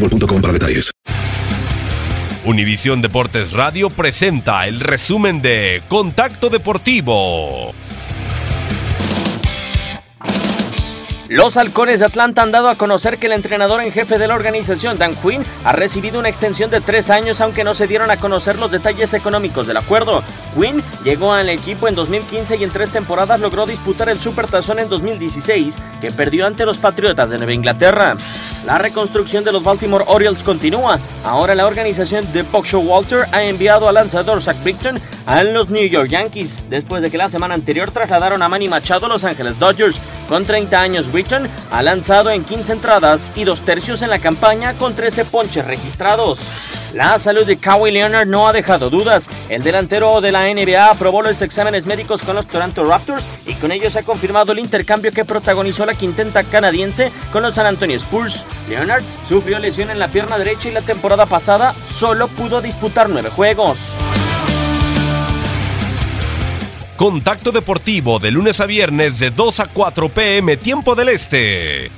boostmobile.com para detalles. Univisión Deportes Radio presenta el resumen de Contacto Deportivo. Los halcones de Atlanta han dado a conocer que el entrenador en jefe de la organización, Dan Quinn, ha recibido una extensión de tres años, aunque no se dieron a conocer los detalles económicos del acuerdo. Quinn llegó al equipo en 2015 y en tres temporadas logró disputar el Supertazón en 2016, que perdió ante los Patriotas de Nueva Inglaterra. La reconstrucción de los Baltimore Orioles continúa. Ahora la organización de Show Walter ha enviado al lanzador Zach Britton a los New York Yankees, después de que la semana anterior trasladaron a Manny Machado a Los Ángeles Dodgers. Con 30 años, Britton ha lanzado en 15 entradas y dos tercios en la campaña con 13 ponches registrados. La salud de Kawhi Leonard no ha dejado dudas. El delantero de la NBA aprobó los exámenes médicos con los Toronto Raptors y con ello se ha confirmado el intercambio que protagonizó la quintenta canadiense con los San Antonio Spurs. Leonard sufrió lesión en la pierna derecha y la temporada pasada solo pudo disputar nueve juegos. Contacto Deportivo de lunes a viernes de 2 a 4 pm tiempo del Este.